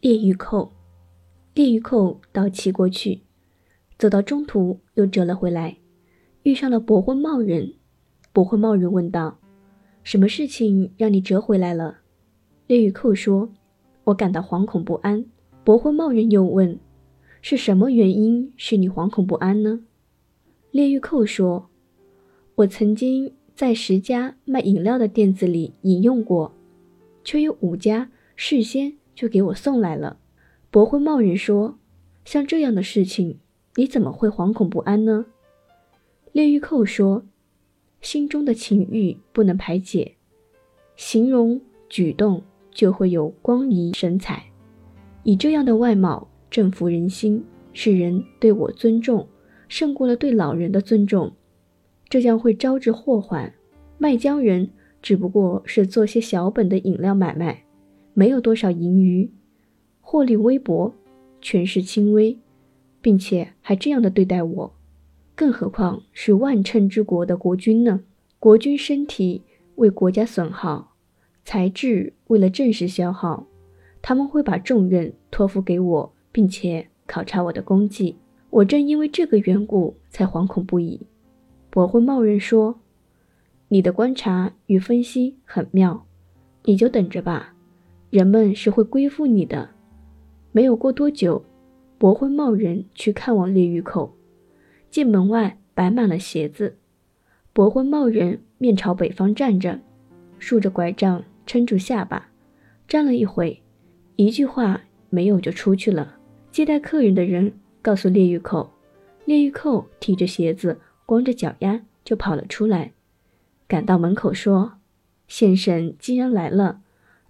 列玉寇，列玉寇到齐国去，走到中途又折了回来，遇上了伯昏茂人。伯昏茂人问道：“什么事情让你折回来了？”列玉寇说：“我感到惶恐不安。”伯昏茂人又问：“是什么原因使你惶恐不安呢？”列玉寇说：“我曾经在十家卖饮料的店子里饮用过，却有五家事先。”就给我送来了。伯昏茂人说：“像这样的事情，你怎么会惶恐不安呢？”列玉寇说：“心中的情欲不能排解，形容举动就会有光仪神采，以这样的外貌征服人心，使人对我尊重，胜过了对老人的尊重。这将会招致祸患。卖浆人只不过是做些小本的饮料买卖。”没有多少盈余，获利微薄，权势轻微，并且还这样的对待我，更何况是万乘之国的国君呢？国君身体为国家损耗，才智为了政事消耗，他们会把重任托付给我，并且考察我的功绩。我正因为这个缘故才惶恐不已。伯昏冒认说：“你的观察与分析很妙，你就等着吧。”人们是会归附你的。没有过多久，伯昏茂人去看望列玉寇，见门外摆满了鞋子。伯昏茂人面朝北方站着，竖着拐杖撑住下巴，站了一会，一句话没有就出去了。接待客人的人告诉列玉寇，列玉寇提着鞋子，光着脚丫就跑了出来，赶到门口说：“先生既然来了。”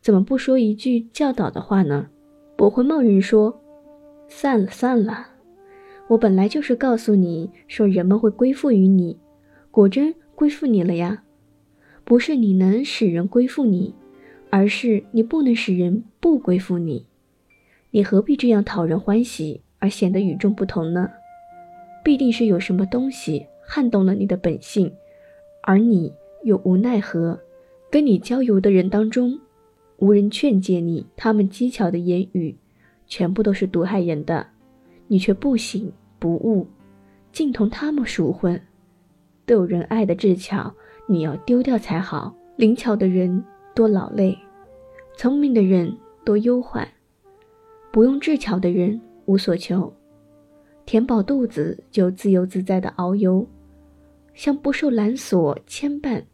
怎么不说一句教导的话呢？伯昏茂人说：“算了算了，我本来就是告诉你说人们会归附于你，果真归附你了呀。不是你能使人归附你，而是你不能使人不归附你。你何必这样讨人欢喜而显得与众不同呢？必定是有什么东西撼动了你的本性，而你又无奈何。跟你交游的人当中。”无人劝诫你，他们机巧的言语，全部都是毒害人的，你却不醒不悟，竟同他们熟混。逗人爱的智巧，你要丢掉才好。灵巧的人多劳累，聪明的人多忧患，不用智巧的人无所求，填饱肚子就自由自在的遨游，像不受缆索牵绊，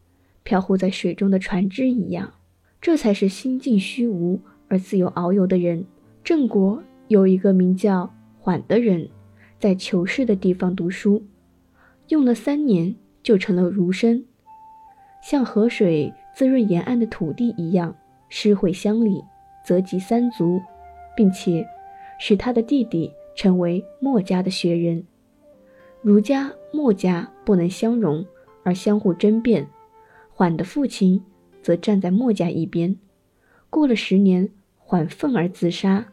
飘忽在水中的船只一样。这才是心境虚无而自由遨游的人。郑国有一个名叫缓的人，在求是的地方读书，用了三年就成了儒生，像河水滋润沿岸的土地一样，施惠乡里，泽及三族，并且使他的弟弟成为墨家的学人。儒家、墨家不能相容，而相互争辩。缓的父亲。则站在墨家一边。过了十年，缓愤而自杀。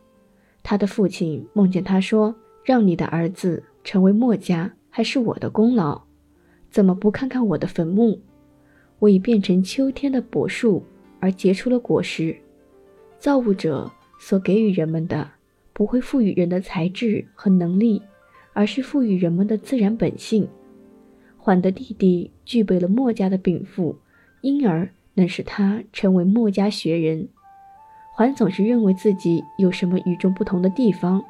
他的父亲梦见他说：“让你的儿子成为墨家，还是我的功劳？怎么不看看我的坟墓？我已变成秋天的柏树，而结出了果实。造物者所给予人们的，不会赋予人的才智和能力，而是赋予人们的自然本性。缓的弟弟具备了墨家的禀赋，因而。”能使他成为墨家学人，桓总是认为自己有什么与众不同的地方，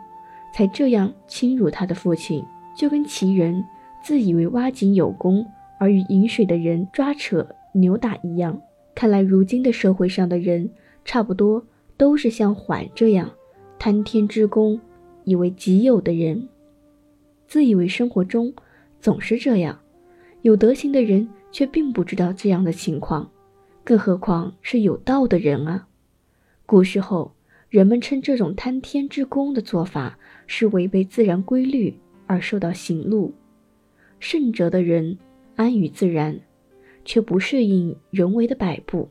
才这样侵辱他的父亲，就跟齐人自以为挖井有功而与饮水的人抓扯扭打一样。看来如今的社会上的人，差不多都是像缓这样贪天之功以为己有的人，自以为生活中总是这样，有德行的人却并不知道这样的情况。更何况是有道的人啊！古时候，人们称这种贪天之功的做法是违背自然规律而受到刑戮。圣哲的人安于自然，却不适应人为的摆布；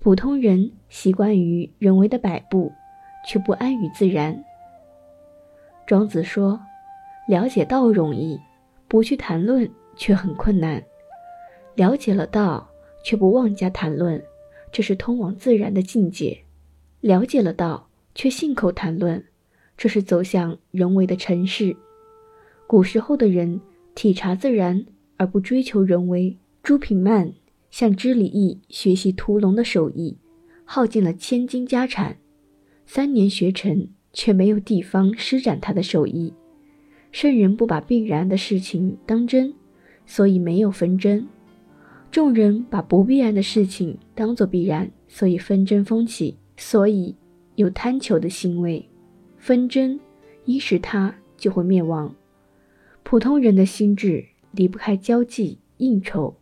普通人习惯于人为的摆布，却不安于自然。庄子说：“了解道容易，不去谈论却很困难。了解了道。”却不妄加谈论，这是通往自然的境界。了解了道，却信口谈论，这是走向人为的尘世。古时候的人体察自然而不追求人为。朱平曼向知礼义学习屠龙的手艺，耗尽了千金家产，三年学成，却没有地方施展他的手艺。圣人不把必然的事情当真，所以没有纷争；众人把不必然的事情当作必然，所以纷争风起，所以有贪求的行为。纷争一使他就会灭亡。普通人的心智离不开交际应酬，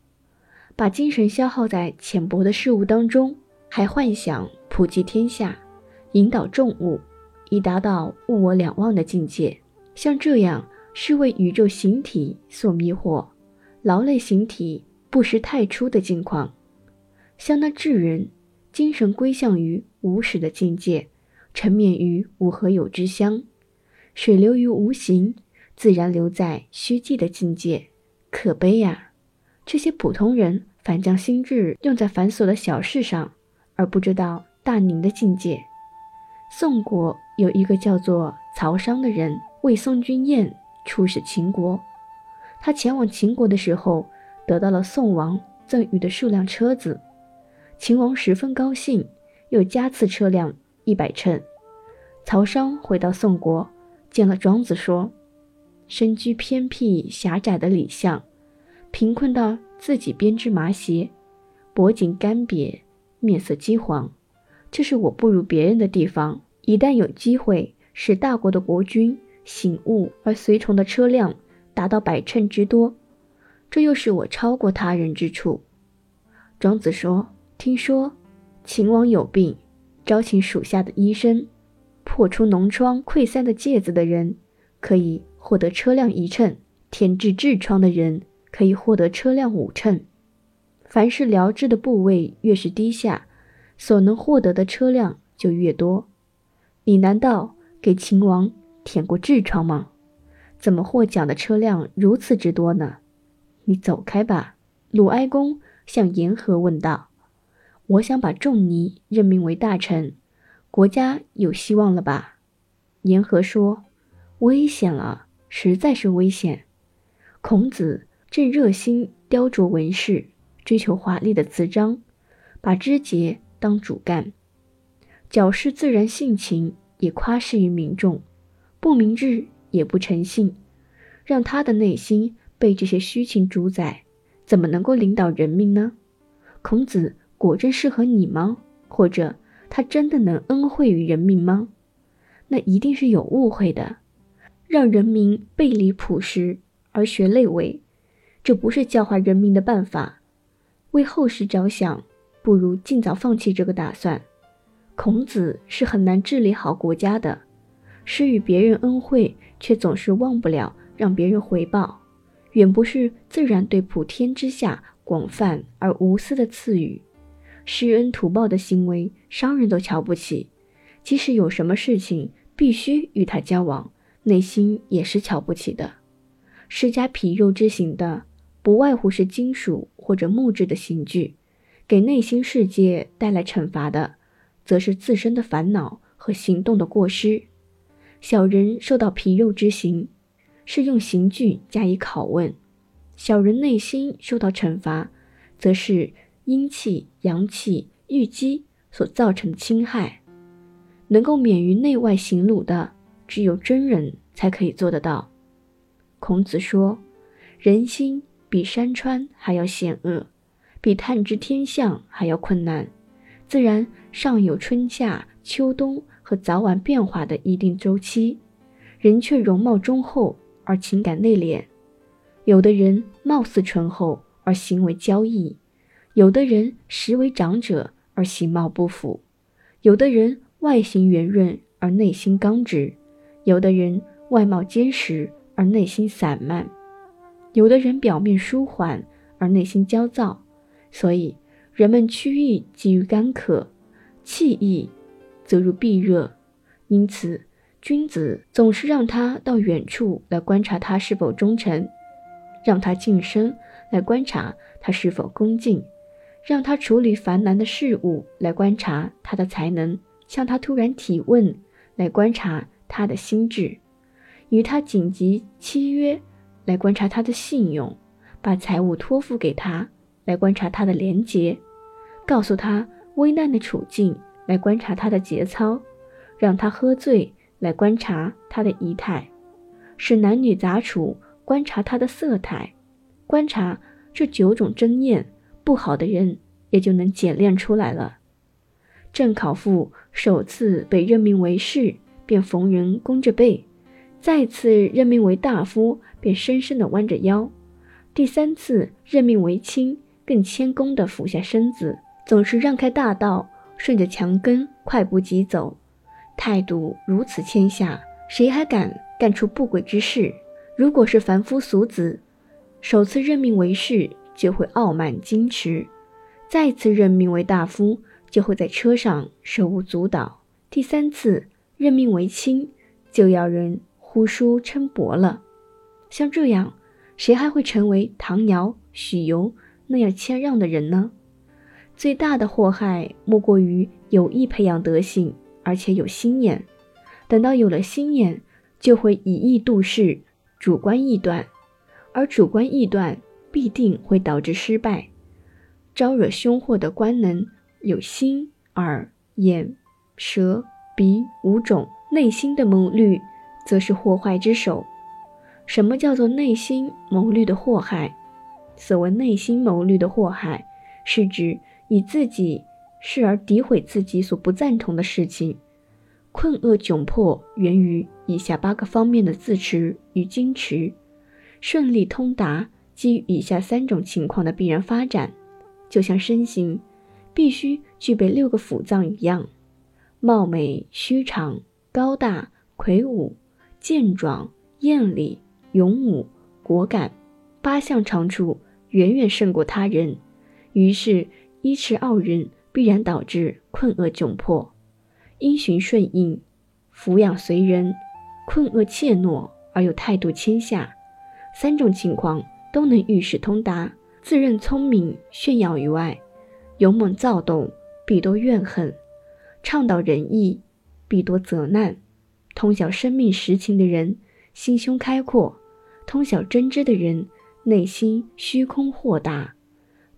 把精神消耗在浅薄的事物当中，还幻想普及天下，引导众物，以达到物我两忘的境界。像这样是为宇宙形体所迷惑，劳累形体不识太初的境况。像那智人，精神归向于无始的境界，沉湎于无和有之乡，水流于无形。自然留在虚寂的境界，可悲呀！这些普通人反将心智用在繁琐的小事上，而不知道大宁的境界。宋国有一个叫做曹商的人，为宋君宴出使秦国。他前往秦国的时候，得到了宋王赠予的数辆车子，秦王十分高兴，又加赐车辆一百乘。曹商回到宋国，见了庄子，说。身居偏僻狭窄的里巷，贫困到自己编织麻鞋，脖颈干瘪，面色饥黄。这是我不如别人的地方。一旦有机会使大国的国君醒悟，而随从的车辆达到百乘之多，这又是我超过他人之处。庄子说：“听说秦王有病，招请属下的医生，破出脓疮溃散的疥子的人，可以。”获得车辆一乘，填治痔疮的人可以获得车辆五乘。凡是疗治的部位越是低下，所能获得的车辆就越多。你难道给秦王舔过痔疮吗？怎么获奖的车辆如此之多呢？你走开吧。鲁哀公向言和问道：“我想把仲尼任命为大臣，国家有希望了吧？”言和说：“危险了。”实在是危险。孔子正热心雕琢文饰，追求华丽的词章，把枝节当主干，矫饰自然性情，也夸示于民众，不明智也不诚信，让他的内心被这些虚情主宰，怎么能够领导人民呢？孔子果真适合你吗？或者他真的能恩惠于人民吗？那一定是有误会的。让人民背离朴实而学类为，这不是教化人民的办法。为后世着想，不如尽早放弃这个打算。孔子是很难治理好国家的，施与别人恩惠，却总是忘不了让别人回报，远不是自然对普天之下广泛而无私的赐予。施恩图报的行为，商人都瞧不起，即使有什么事情必须与他交往。内心也是瞧不起的，施加皮肉之刑的，不外乎是金属或者木质的刑具；给内心世界带来惩罚的，则是自身的烦恼和行动的过失。小人受到皮肉之刑，是用刑具加以拷问；小人内心受到惩罚，则是阴气、阳气郁积所造成的侵害。能够免于内外刑戮的。只有真人才可以做得到。孔子说：“人心比山川还要险恶，比探知天象还要困难。自然尚有春夏秋冬和早晚变化的一定周期，人却容貌忠厚而情感内敛。有的人貌似醇厚而行为骄逸，有的人实为长者而形貌不符，有的人外形圆润而内心刚直。”有的人外貌坚实而内心散漫，有的人表面舒缓而内心焦躁，所以人们趋意急于干渴，气意则如避热。因此，君子总是让他到远处来观察他是否忠诚，让他近身来观察他是否恭敬，让他处理繁难的事物来观察他的才能，向他突然提问来观察他的心智，与他紧急契约来观察他的信用，把财物托付给他来观察他的廉洁，告诉他危难的处境来观察他的节操，让他喝醉来观察他的仪态，使男女杂处观察他的色态，观察这九种真念，不好的人也就能检验出来了。郑考父首次被任命为士，便逢人弓着背；再次任命为大夫，便深深地弯着腰；第三次任命为卿，更谦恭地俯下身子，总是让开大道，顺着墙根快步疾走。态度如此谦下，谁还敢干出不轨之事？如果是凡夫俗子，首次任命为士就会傲慢矜持，再次任命为大夫。就会在车上手舞足蹈。第三次任命为卿，就要人呼书称伯了。像这样，谁还会成为唐尧、许由那样谦让的人呢？最大的祸害莫过于有意培养德性，而且有心眼。等到有了心眼，就会以意度事，主观臆断，而主观臆断必定会导致失败，招惹凶祸的官能。有心、耳、眼、舌、鼻五种内心的谋虑，则是祸害之首。什么叫做内心谋虑的祸害？所谓内心谋虑的祸害，是指以自己视而诋毁自己所不赞同的事情。困厄窘迫源于以下八个方面的自持与矜持。顺利通达基于以下三种情况的必然发展，就像身形。必须具备六个腑脏一样，貌美虚长、高大魁梧、健壮艳丽、勇武果敢，八项长处远远胜过他人。于是依持傲人，必然导致困厄窘迫；因循顺应，俯仰随人，困厄怯懦而又态度谦下，三种情况都能遇事通达，自认聪明炫耀于外。勇猛躁动，必多怨恨；倡导仁义，必多责难。通晓生命实情的人，心胸开阔；通晓真知的人，内心虚空豁达；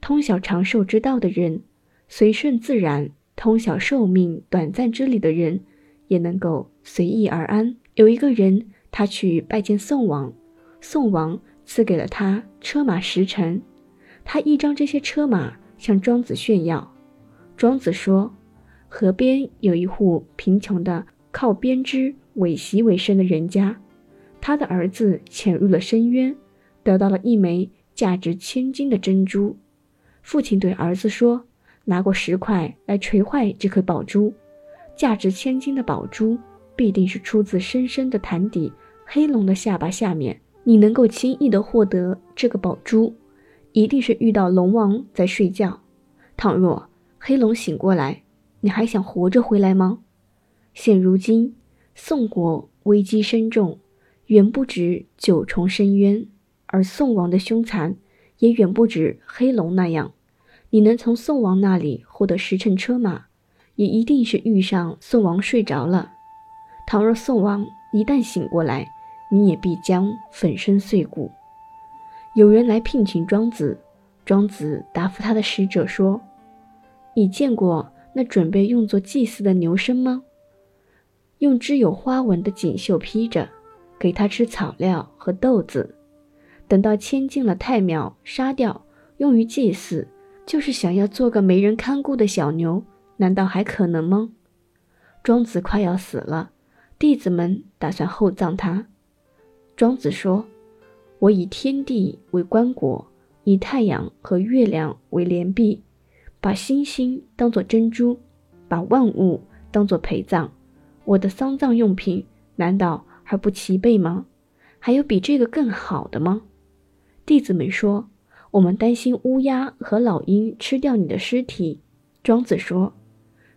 通晓长寿之道的人，随顺自然；通晓寿命短暂之理的人，也能够随意而安。有一个人，他去拜见宋王，宋王赐给了他车马十乘，他一张这些车马。向庄子炫耀。庄子说：“河边有一户贫穷的靠编织苇席为生的人家，他的儿子潜入了深渊，得到了一枚价值千金的珍珠。父亲对儿子说：‘拿过石块来锤坏这颗宝珠。价值千金的宝珠必定是出自深深的潭底黑龙的下巴下面。你能够轻易地获得这个宝珠。’”一定是遇到龙王在睡觉。倘若黑龙醒过来，你还想活着回来吗？现如今宋国危机深重，远不止九重深渊，而宋王的凶残也远不止黑龙那样。你能从宋王那里获得十乘车马，也一定是遇上宋王睡着了。倘若宋王一旦醒过来，你也必将粉身碎骨。有人来聘请庄子，庄子答复他的使者说：“你见过那准备用作祭祀的牛身吗？用织有花纹的锦绣披着，给他吃草料和豆子。等到牵进了太庙，杀掉，用于祭祀，就是想要做个没人看顾的小牛，难道还可能吗？”庄子快要死了，弟子们打算厚葬他。庄子说。我以天地为棺椁，以太阳和月亮为帘壁，把星星当作珍珠，把万物当作陪葬。我的丧葬用品难道还不齐备吗？还有比这个更好的吗？弟子们说：“我们担心乌鸦和老鹰吃掉你的尸体。”庄子说：“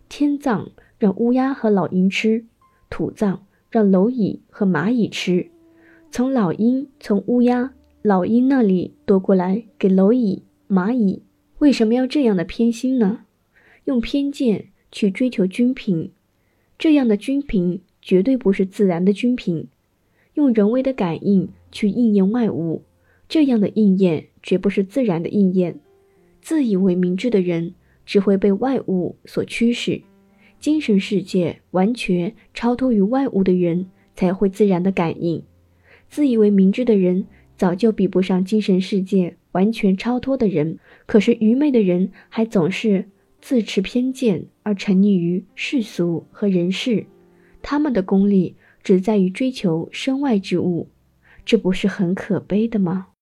天葬让乌鸦和老鹰吃，土葬让蝼蚁和蚂蚁吃。”从老鹰、从乌鸦、老鹰那里夺过来给蝼蚁、蚂蚁，为什么要这样的偏心呢？用偏见去追求均平，这样的均平绝对不是自然的均平。用人为的感应去应验外物，这样的应验绝不是自然的应验。自以为明智的人，只会被外物所驱使。精神世界完全超脱于外物的人，才会自然的感应。自以为明智的人，早就比不上精神世界完全超脱的人。可是愚昧的人，还总是自持偏见，而沉溺于世俗和人事。他们的功力只在于追求身外之物，这不是很可悲的吗？